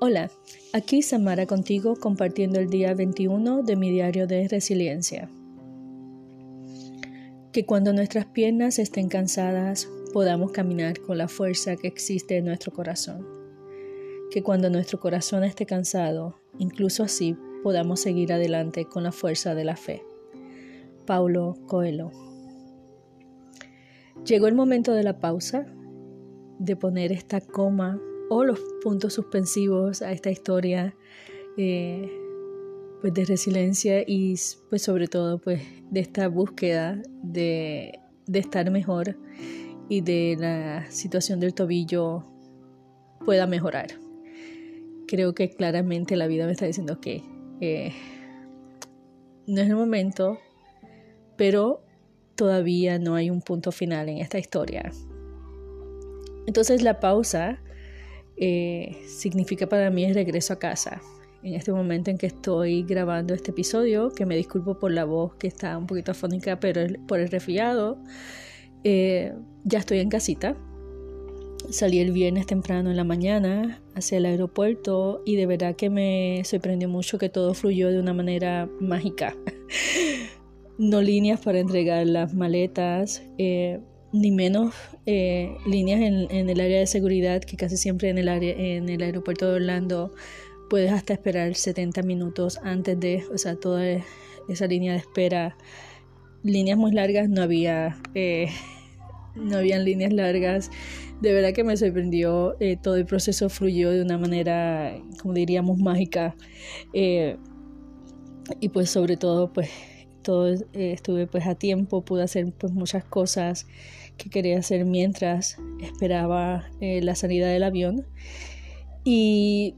Hola, aquí Samara contigo compartiendo el día 21 de mi diario de resiliencia. Que cuando nuestras piernas estén cansadas podamos caminar con la fuerza que existe en nuestro corazón. Que cuando nuestro corazón esté cansado, incluso así podamos seguir adelante con la fuerza de la fe. Paulo Coelho. Llegó el momento de la pausa, de poner esta coma o los puntos suspensivos a esta historia eh, pues de resiliencia y pues sobre todo pues de esta búsqueda de, estar mejor y de la situación del tobillo pueda mejorar. Creo que claramente la vida me está diciendo que eh, no es el momento, pero todavía no hay un punto final en esta historia. Entonces la pausa eh, significa para mí el regreso a casa. En este momento en que estoy grabando este episodio, que me disculpo por la voz que está un poquito afónica, pero por el resfriado, eh, ya estoy en casita. Salí el viernes temprano en la mañana hacia el aeropuerto y de verdad que me sorprendió mucho que todo fluyó de una manera mágica. no líneas para entregar las maletas, eh, ni menos eh, líneas en, el área de seguridad, que casi siempre en el, área, en el aeropuerto de Orlando puedes hasta esperar 70 minutos antes de, o sea, toda esa línea de espera. Líneas muy largas no había, eh, no habían líneas largas. De verdad que me sorprendió, eh, todo el proceso fluyó de una manera, como diríamos, mágica. y pues sobre todo, pues todo estuve pues a tiempo, pude hacer pues muchas cosas que quería hacer mientras esperaba eh, la salida del avión. Y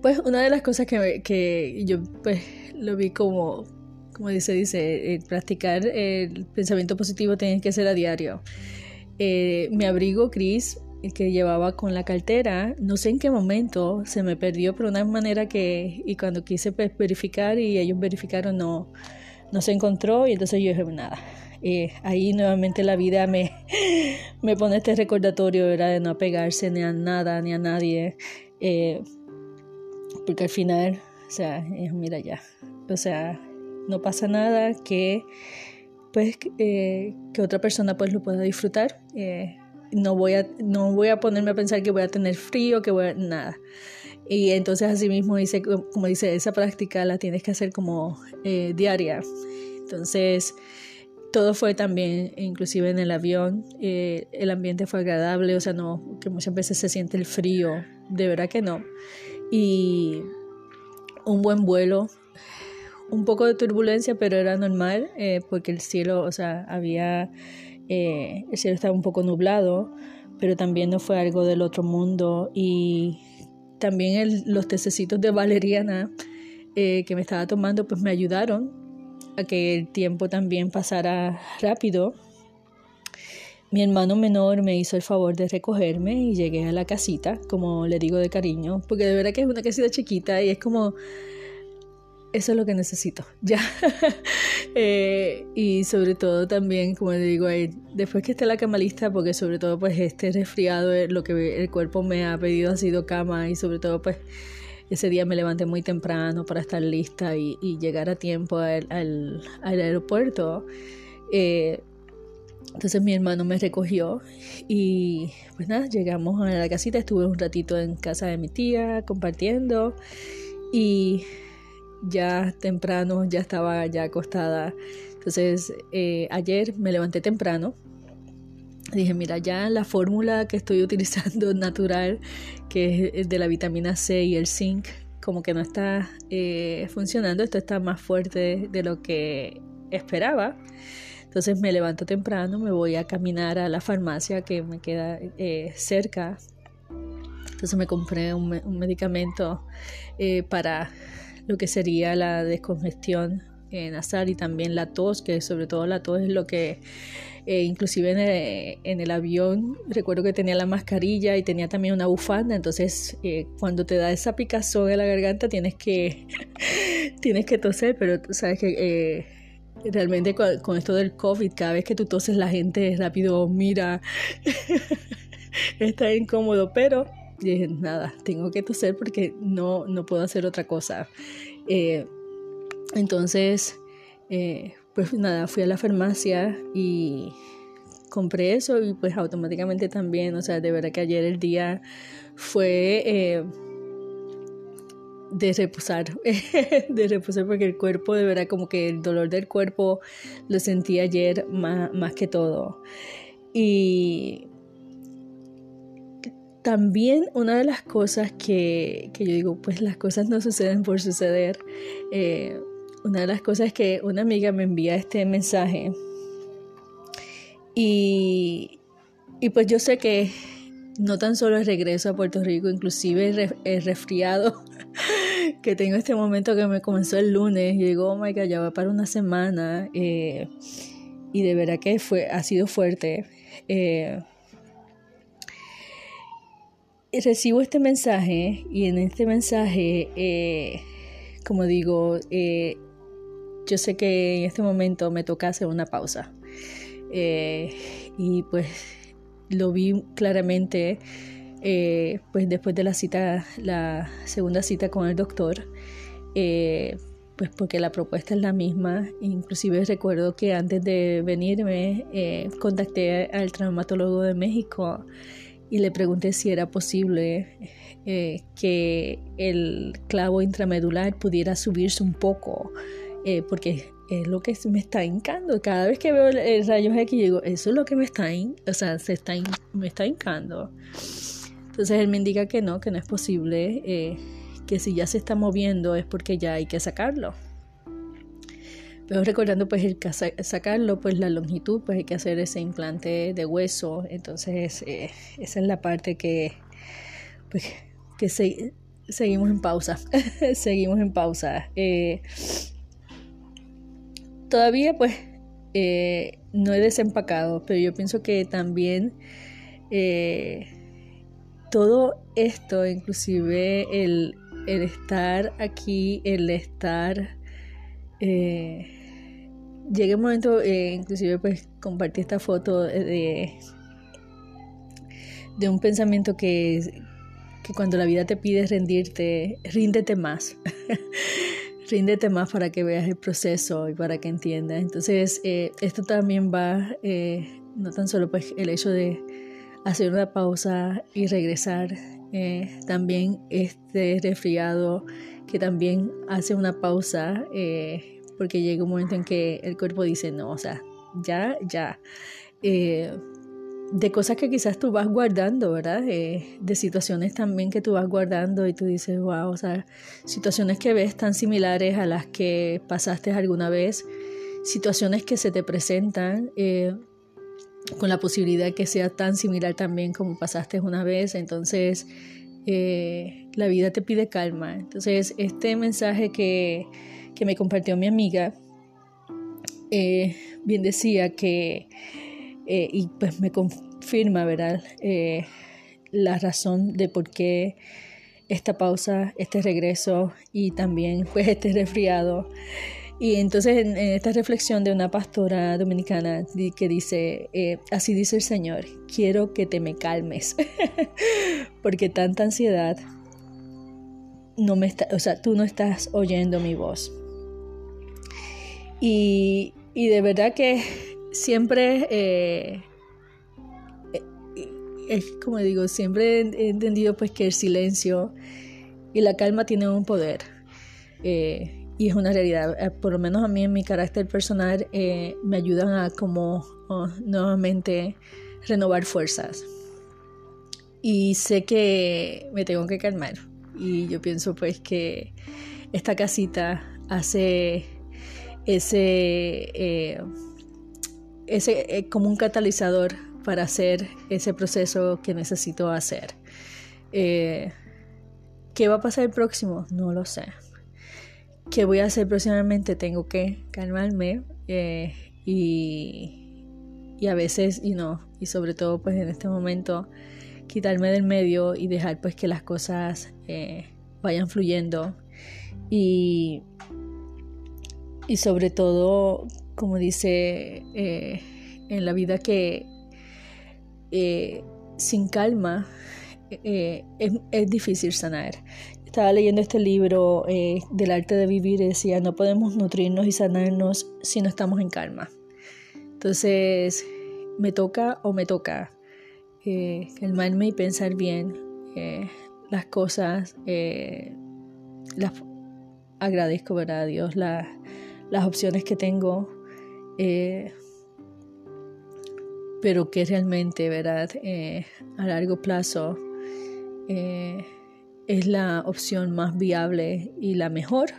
pues una de las cosas que, que yo pues lo vi como, como dice, dice, eh, practicar el pensamiento positivo tiene que ser a diario. Eh, mi abrigo gris que llevaba con la cartera, no sé en qué momento se me perdió, pero una manera que, y cuando quise pues, verificar y ellos verificaron, no, no se encontró y entonces yo dije, nada, eh, ahí nuevamente la vida me, me pone este recordatorio de no apegarse ni a nada ni a nadie, eh, porque al final, o sea, mira ya, o sea, no pasa nada que pues eh, que otra persona pues lo pueda disfrutar. no voy a no voy a ponerme a pensar que voy a tener frío, que voy a nada. Y entonces así mismo dice, como dice, esa práctica la tienes que hacer como diaria. Entonces, todo fue también, inclusive en el avión, eh, el ambiente fue agradable, o sea, no, que muchas veces se siente el frío, de verdad que no. Y un buen vuelo, un poco de turbulencia, pero era normal, eh, porque el cielo, o sea, había, eh, el cielo estaba un poco nublado, pero también no fue algo del otro mundo. Y también los tececitos de valeriana que me estaba tomando, pues me ayudaron a que el tiempo también pasara rápido. Mi hermano menor me hizo el favor de recogerme y llegué a la casita, como le digo de cariño, porque de verdad que es una casita chiquita y es como, eso es lo que necesito, ya. Eh, y sobre todo también, como le digo, después que esté la cama lista, porque sobre todo pues este resfriado, eh, lo que el cuerpo me ha pedido ha sido cama y sobre todo pues ese día me levanté muy temprano para estar lista y, llegar a tiempo al, aeropuerto. Eh, entonces mi hermano me recogió y pues nada, llegamos a la casita, estuve un ratito en casa de mi tía compartiendo y ya temprano ya estaba ya acostada. Entonces eh, ayer me levanté temprano dije, mira, ya la fórmula que estoy utilizando natural, que es de la vitamina C y el zinc, como que no está eh, funcionando, esto está más fuerte de lo que esperaba. Entonces me levanto temprano, me voy a caminar a la farmacia que me queda eh, cerca. Entonces me compré un, medicamento eh, para lo que sería la descongestión nasal y también la tos, que sobre todo la tos es lo que eh, inclusive en el, avión recuerdo que tenía la mascarilla y tenía también una bufanda, entonces eh, cuando te da esa picazón en la garganta tienes que, tienes que toser, pero sabes que eh, realmente con, esto del COVID, cada vez que tú toses la gente rápido mira, está incómodo, pero dije, nada, tengo que toser porque no, no puedo hacer otra cosa. Eh, entonces, eh, pues nada, fui a la farmacia y compré eso y pues automáticamente también, o sea, de verdad que ayer el día fue eh, de reposar, de reposar porque el cuerpo, de verdad, como que el dolor del cuerpo lo sentí ayer más, más que todo. Y también una de las cosas que, que, yo digo, pues las cosas no suceden por suceder. Eh, una de las cosas es que una amiga me envía este mensaje y, y pues yo sé que no tan solo el regreso a Puerto Rico, inclusive el, resfriado que tengo en este momento que me comenzó el lunes, llegó, oh my God, ya va para una semana eh, y de verdad que fue, ha sido fuerte. Eh, recibo este mensaje y en este mensaje, eh, como digo, yo sé que en este momento me toca hacer una pausa. Eh, y pues lo vi claramente pues después de la cita, la segunda cita con el doctor, pues porque la propuesta es la misma. Inclusive recuerdo que antes de venirme contacté al traumatólogo de México y le pregunté si era posible eh, que el clavo intramedular pudiera subirse un poco, eh, porque es lo que me está hincando. Cada vez que veo el, rayos X, digo, eso es lo que me está, o sea, se está me está hincando. Entonces él me indica que no, que no es posible, eh, que si ya se está moviendo es porque ya hay que sacarlo. Pero recordando pues el sacarlo, pues la longitud, pues hay que hacer ese implante de hueso. Entonces eh, esa es la parte que pues que seguimos en pausa. seguimos en pausa. Eh, todavía pues eh, no he desempacado, pero yo pienso que también todo esto, inclusive el, el estar aquí, el estar eh, llegué un momento, eh, inclusive pues compartí esta foto de, de un pensamiento que, que cuando la vida te pide rendirte, ríndete más. ríndete más para que veas el proceso y para que entiendas. Entonces, eh, esto también va, eh, no tan solo pues el hecho de hacer una pausa y regresar, también este resfriado que también hace una pausa, eh, porque llega un momento en que el cuerpo dice, no, o sea, ya, ya. Eh, de cosas que quizás tú vas guardando, ¿verdad? Eh, de situaciones también que tú vas guardando y tú dices, wow, o sea, situaciones que ves tan similares a las que pasaste alguna vez, situaciones que se te presentan con la posibilidad que sea tan similar también como pasaste una vez, entonces eh, la vida te pide calma. Entonces, este mensaje que, me compartió mi amiga, eh, bien decía que, eh, y pues me confirma, ¿verdad? la razón de por qué esta pausa, este regreso y también pues este resfriado y entonces en, esta reflexión de una pastora dominicana que dice, eh, así dice el Señor, quiero que te me calmes, porque tanta ansiedad, no me está, o sea, tú no estás oyendo mi voz. Y, de verdad que siempre, eh, eh, es como digo, siempre he entendido pues que el silencio y la calma tienen un poder y es una realidad. Eh, por lo menos a mí en mi carácter personal eh, me ayudan a como oh, nuevamente renovar fuerzas. Y sé que me tengo que calmar. Y yo pienso pues que esta casita hace ese, eh, ese como un catalizador para hacer ese proceso que necesito hacer. ¿Qué va a pasar el próximo? No lo sé. ¿Qué voy a hacer próximamente? Tengo que calmarme eh, y, y, a veces, y no, y sobre todo pues en este momento, quitarme del medio y dejar pues que las cosas eh, vayan fluyendo y, y sobre todo, como dice eh, en la vida que sin calma es, es, difícil sanar. Estaba leyendo este libro del arte de vivir y decía, no podemos nutrirnos y sanarnos si no estamos en calma. Entonces, me toca o me toca calmarme y pensar bien las cosas, las agradezco ¿verdad? a Dios las opciones que tengo, eh, pero que realmente ¿verdad? Eh, a largo plazo eh, es la opción más viable y la mejor.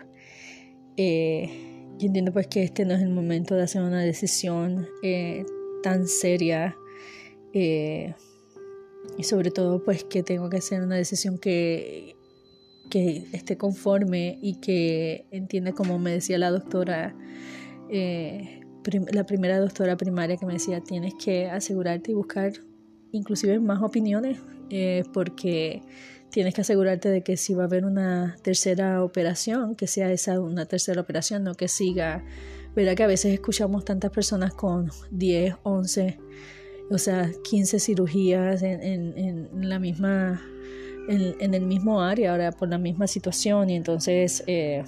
yo entiendo pues que este no es el momento de hacer una decisión tan seria y sobre todo pues que tengo que hacer una decisión que que esté conforme y que entienda como me decía la doctora, la primera doctora primaria que me decía, tienes que asegurarte y buscar inclusive más opiniones eh, porque tienes que asegurarte de que si va a haber una tercera operación, que sea esa una tercera operación, no que siga. Verdad que a veces escuchamos tantas personas con 10, 11, o sea, 15 cirugías en, en la misma en, el mismo área, ahora por la misma situación y entonces, eh,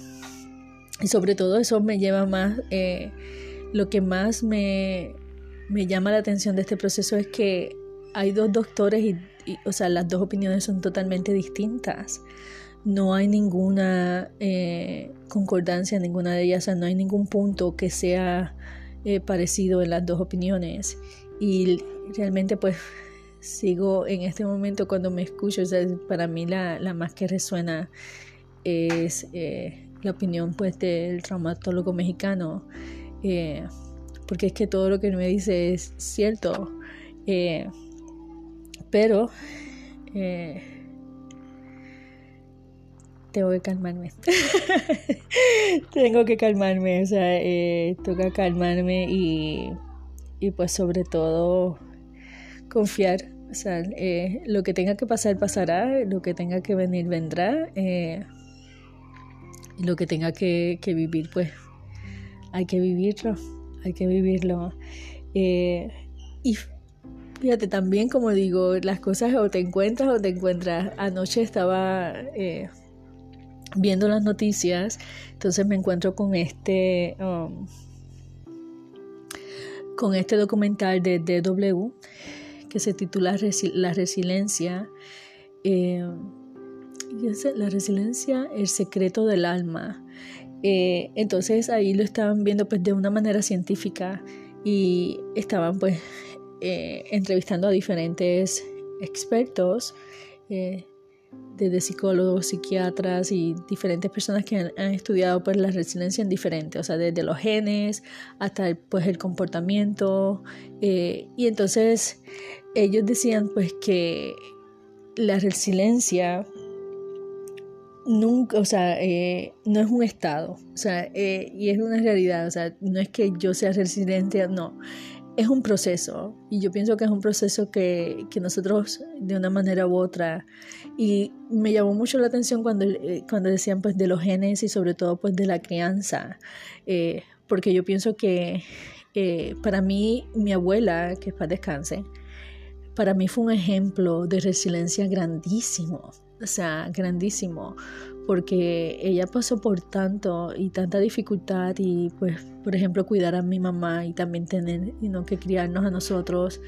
y sobre todo eso me lleva más, eh, lo que más me, me, llama la atención de este proceso es que hay dos doctores y, o sea, las dos opiniones son totalmente distintas. No hay ninguna eh, concordancia en ninguna de ellas, o sea, no hay ningún punto que sea parecido en las dos opiniones. Y realmente pues sigo en este momento cuando me escucho, para mí la, más que resuena es eh, la opinión pues del traumatólogo mexicano, eh, porque es que todo lo que me dice es cierto, eh, pero tengo que calmarme. tengo que calmarme, o sea, toca calmarme y, y pues sobre todo confiar o sea, eh, lo que tenga que pasar, pasará, lo que tenga que venir, vendrá. Eh, y lo que tenga que, vivir, pues hay que vivirlo, hay que vivirlo. Eh, y fíjate, también como digo, las cosas o te encuentras o te encuentras. Anoche estaba viendo las noticias, entonces me encuentro con este... Um, con este documental de DW que se titula La resiliencia. Eh, la resiliencia, el secreto del alma. Eh, entonces ahí lo estaban viendo pues de una manera científica y estaban pues eh, entrevistando a diferentes expertos, desde psicólogos, psiquiatras y diferentes personas que han, estudiado pues la resiliencia en diferentes, o sea, desde los genes hasta pues el comportamiento. y entonces ellos decían pues que la resiliencia nunca, o sea, eh, no es un estado, o sea, eh, y es una realidad, o sea, no es que yo sea resiliente, no, es un proceso, y yo pienso que es un proceso que, nosotros de una manera u otra, y me llamó mucho la atención cuando, eh, cuando decían pues de los genes y sobre todo pues de la crianza, porque yo pienso que para mí, mi abuela, que es para descanse, para mí fue un ejemplo de resiliencia grandísimo, o sea, grandísimo, porque ella pasó por tanto y tanta dificultad y pues, por ejemplo, cuidar a mi mamá y también tener, y no que criarnos a nosotros,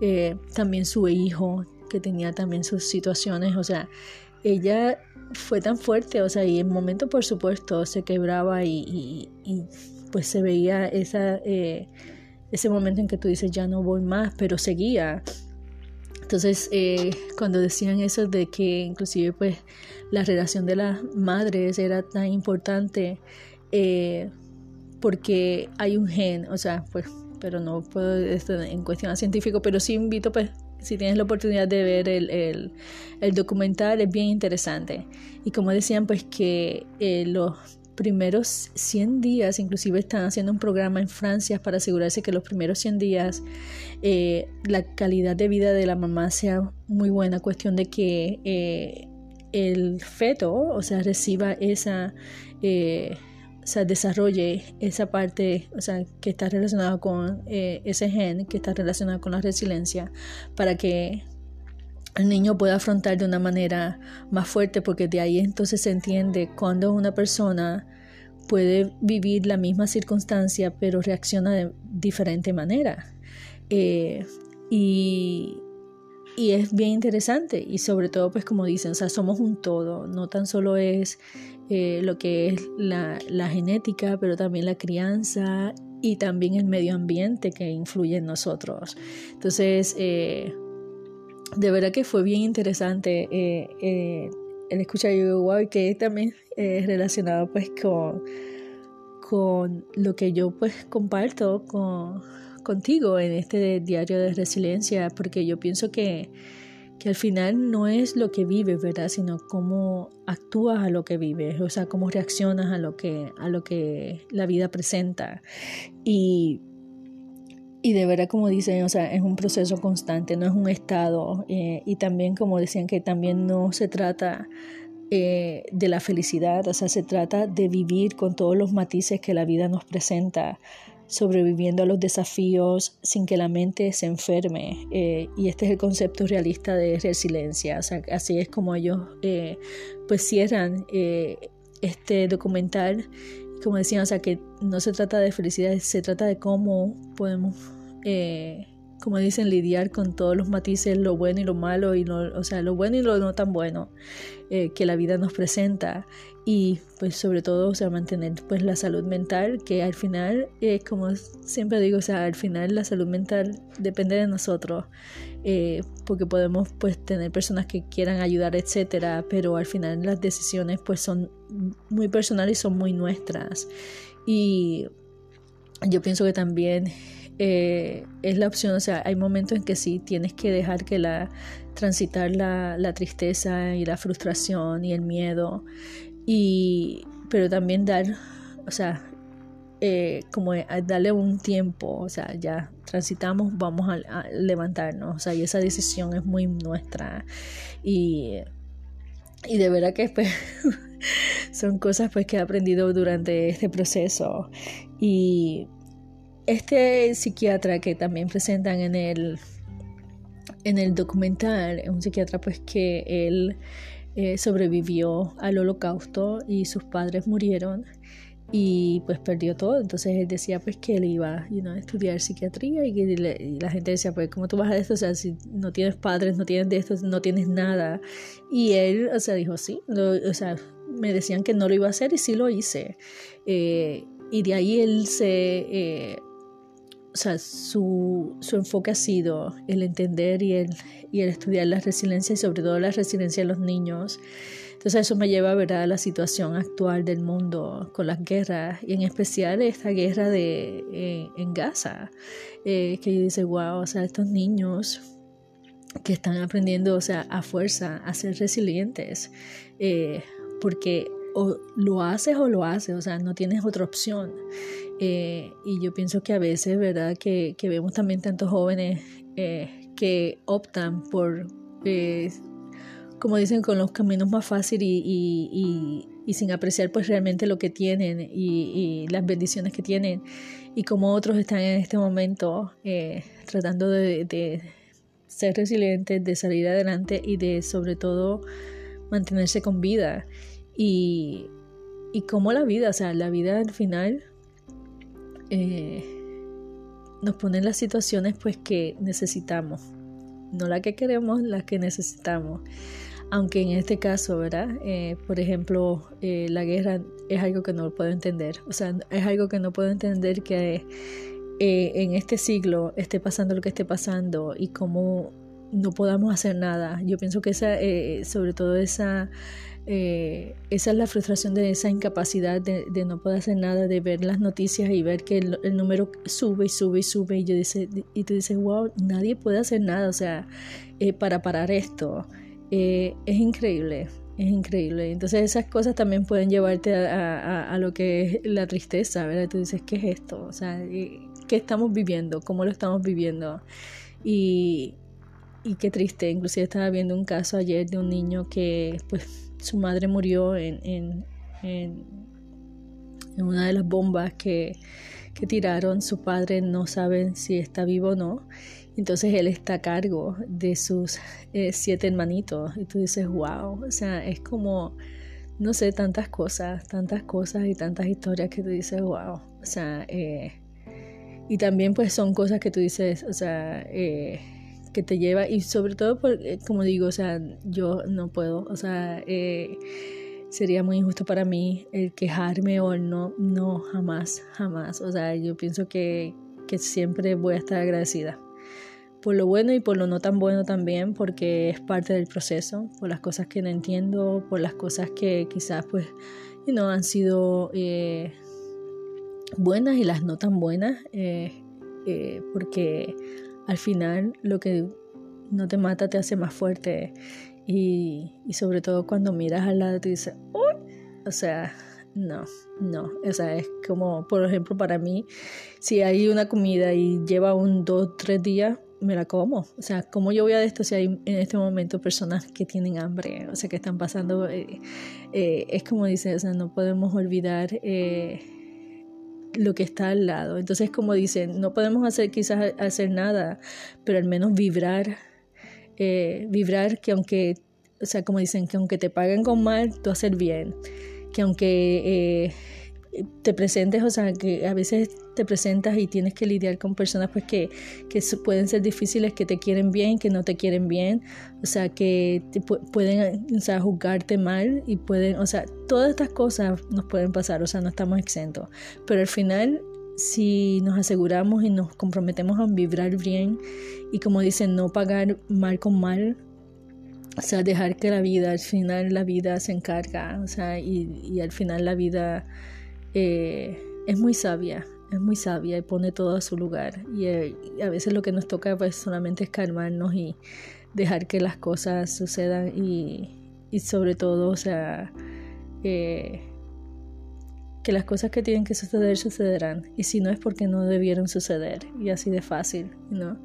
eh, también su hijo, que tenía también sus situaciones, o sea, ella fue tan fuerte, o sea, y en momento por supuesto se quebraba y, pues se veía esa, eh, ese momento en que tú dices, ya no voy más, pero seguía entonces, eh, cuando decían eso de que inclusive pues la relación de las madres era tan importante eh, porque hay un gen, o sea, pues, pero no puedo esto en cuestión científico, pero sí invito pues si tienes la oportunidad de ver el, el, el documental es bien interesante. Y como decían pues que eh, los primeros 100 días, inclusive están haciendo un programa en Francia para asegurarse que los primeros 100 días eh, la calidad de vida de la mamá sea muy buena, cuestión de que eh, el feto, o sea, reciba esa, eh, o sea, desarrolle esa parte, o sea, que está relacionada con ese gen, que está relacionado con la resiliencia, para que el niño puede afrontar de una manera más fuerte porque de ahí entonces se entiende cuando una persona puede vivir la misma circunstancia pero reacciona de diferente manera. Eh, y, y, es bien interesante y sobre todo pues como dicen, o sea, somos un todo, no tan solo es eh, lo que es la, la, genética, pero también la crianza y también el medio ambiente que influye en nosotros. Entonces, eh, de verdad que fue bien interesante el escuchar wow, que también es relacionado pues con, con lo que yo pues comparto con, contigo en este diario de resiliencia, porque yo pienso que, que al final no es lo que vives, ¿verdad? Sino cómo actúas a lo que vives, o sea, cómo reaccionas a lo que, a lo que la vida presenta. Y y de verdad, como dicen, o sea, es un proceso constante, no es un estado. Eh, y también, como decían, que también no se trata eh, de la felicidad, o sea, se trata de vivir con todos los matices que la vida nos presenta, sobreviviendo a los desafíos sin que la mente se enferme. Eh, y este es el concepto realista de resiliencia. O sea, así es como ellos pues cierran este documental como decían, o sea, que no se trata de felicidad, se trata de cómo podemos, eh, como dicen, lidiar con todos los matices, lo bueno y lo malo, y lo, o sea, lo bueno y lo no tan bueno eh, que la vida nos presenta. Y pues sobre todo, o sea, mantener pues la salud mental, que al final, eh, como siempre digo, o sea, al final la salud mental depende de nosotros. Eh, porque podemos pues tener personas que quieran ayudar, etcétera, pero al final las decisiones pues son muy personales y son muy nuestras. Y yo pienso que también eh, es la opción, o sea, hay momentos en que sí tienes que dejar que la transitar la, la tristeza y la frustración y el miedo, y pero también dar, o sea, eh, como darle un tiempo, o sea, ya transitamos, vamos a, levantarnos, o sea, y esa decisión es muy nuestra. Y, y de verdad que pues, son cosas pues que he aprendido durante este proceso. Y este psiquiatra que también presentan en el en el documental es un psiquiatra pues que él eh, sobrevivió al holocausto y sus padres murieron y pues perdió todo. Entonces él decía pues que él iba a estudiar psiquiatría y, que la gente decía pues ¿cómo tú vas a esto? O sea, si no tienes padres, no tienes de esto, no tienes nada. Y él, o sea, dijo sí, o sea, me decían que no lo iba a hacer y sí lo hice. Eh, y de ahí él se... Eh, o sea, su, su, enfoque ha sido el entender y el, y el estudiar la resiliencia y sobre todo la resiliencia de los niños. Entonces eso me lleva a ver a la situación actual del mundo con las guerras y en especial esta guerra de, eh, en Gaza, eh, que dice, wow, o sea, estos niños que están aprendiendo, o sea, a fuerza a ser resilientes, eh, porque o lo haces o lo haces, o sea, no tienes otra opción. y yo pienso que a veces, ¿verdad? Que, que vemos también tantos jóvenes que optan por como dicen, con los caminos más fáciles y, sin apreciar pues realmente lo que tienen y, las bendiciones que tienen y como otros están en este momento eh, tratando de, ser resilientes, de salir adelante y de sobre todo mantenerse con vida y, y como la vida, o sea, la vida al final eh, nos pone en las situaciones pues que necesitamos, no la que queremos, las que necesitamos. Aunque en este caso, ¿verdad? Eh, por ejemplo, eh, la guerra es algo que no puedo entender, o sea, es algo que no puedo entender que en este siglo esté pasando lo que esté pasando y cómo no podamos hacer nada. Yo pienso que esa, sobre todo esa, esa es la frustración de esa incapacidad de, no poder hacer nada, de ver las noticias y ver que el, número sube y sube y sube y yo dice, y tú dices, wow, nadie puede hacer nada, o sea, para parar esto. Eh, es increíble, es increíble. Entonces esas cosas también pueden llevarte a, lo que es la tristeza, ¿verdad? Tú dices, ¿qué es esto? O sea, eh, ¿qué estamos viviendo? ¿Cómo lo estamos viviendo? Y, y qué triste. Inclusive estaba viendo un caso ayer de un niño que pues su madre murió en, en, en, una de las bombas que, que tiraron. Su padre no sabe si está vivo o no Entonces él está a cargo de sus eh, siete hermanitos y tú dices, wow, o sea, es como, no sé, tantas cosas, tantas cosas y tantas historias que tú dices, wow, o sea, eh, y también pues son cosas que tú dices, o sea, eh, que te lleva y sobre todo, porque, como digo, o sea, yo no puedo, o sea, sería muy injusto para mí el quejarme o no, no, jamás, jamás, o sea, yo pienso que, que siempre voy a estar agradecida por lo bueno y por lo no tan bueno también, porque es parte del proceso, por las cosas que no entiendo, por las cosas que quizás pues no han sido eh, buenas y las no tan buenas, eh, eh, porque al final lo que no te mata te hace más fuerte y, y sobre todo cuando miras al lado te dices, ¡Uy! o sea, no, no, o sea, es como, por ejemplo, para mí, si hay una comida y lleva un dos, tres días, me la como. O sea, ¿cómo yo voy a esto si hay en este momento personas que tienen hambre? O sea, que están pasando... Eh, eh, es como dice, o sea, no podemos olvidar eh, lo que está al lado. Entonces, como dicen, no podemos hacer quizás hacer nada, pero al menos vibrar. vibrar que aunque, o sea, como dicen, que aunque te paguen con mal, tú hacer bien. Que aunque te presentes, o sea, que a veces te presentas y tienes que lidiar con personas pues que, que pueden ser difíciles, que te quieren bien, que no te quieren bien, o sea, que te pueden, o sea, juzgarte mal y pueden, o sea, todas estas cosas nos pueden pasar, o sea, no estamos exentos, pero al final si nos aseguramos y nos comprometemos a vibrar bien y como dicen, no pagar mal con mal, o sea, dejar que la vida, al final la vida se encarga, o sea, y, y al final la vida eh, es muy sabia, es muy sabia y pone todo a su lugar. Eh, y, a veces lo que nos toca pues solamente es calmarnos y dejar que las cosas sucedan y, sobre todo, o sea, eh, que las cosas que tienen que suceder sucederán. Y si no es porque no debieron suceder. Y así de fácil, ¿no?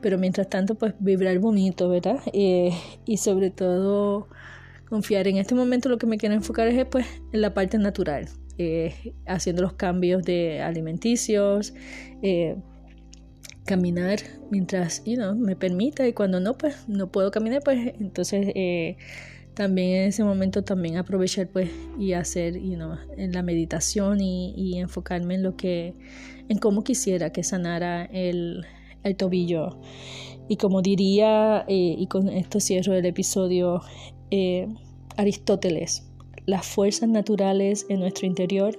Pero mientras tanto, pues vibrar bonito, ¿verdad? y sobre todo confiar. En este momento lo que me quiero enfocar es pues en la parte natural eh, haciendo los cambios de alimenticios, eh, caminar mientras me permita y cuando no, pues no puedo caminar, pues entonces eh, también en ese momento también aprovechar pues y hacer en la meditación y, enfocarme en lo que, en cómo quisiera que sanara el, el tobillo. Y como diría, y con esto cierro el episodio, Aristóteles, las fuerzas naturales en nuestro interior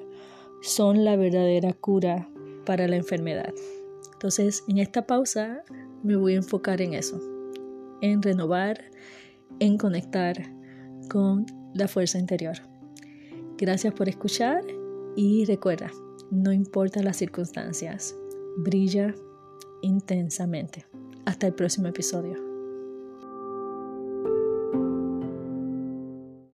son la verdadera cura para la enfermedad. Entonces, en esta pausa me voy a enfocar en eso, en renovar, en conectar con la fuerza interior. Gracias por escuchar y recuerda, no importa las circunstancias, brilla intensamente. Hasta el próximo episodio.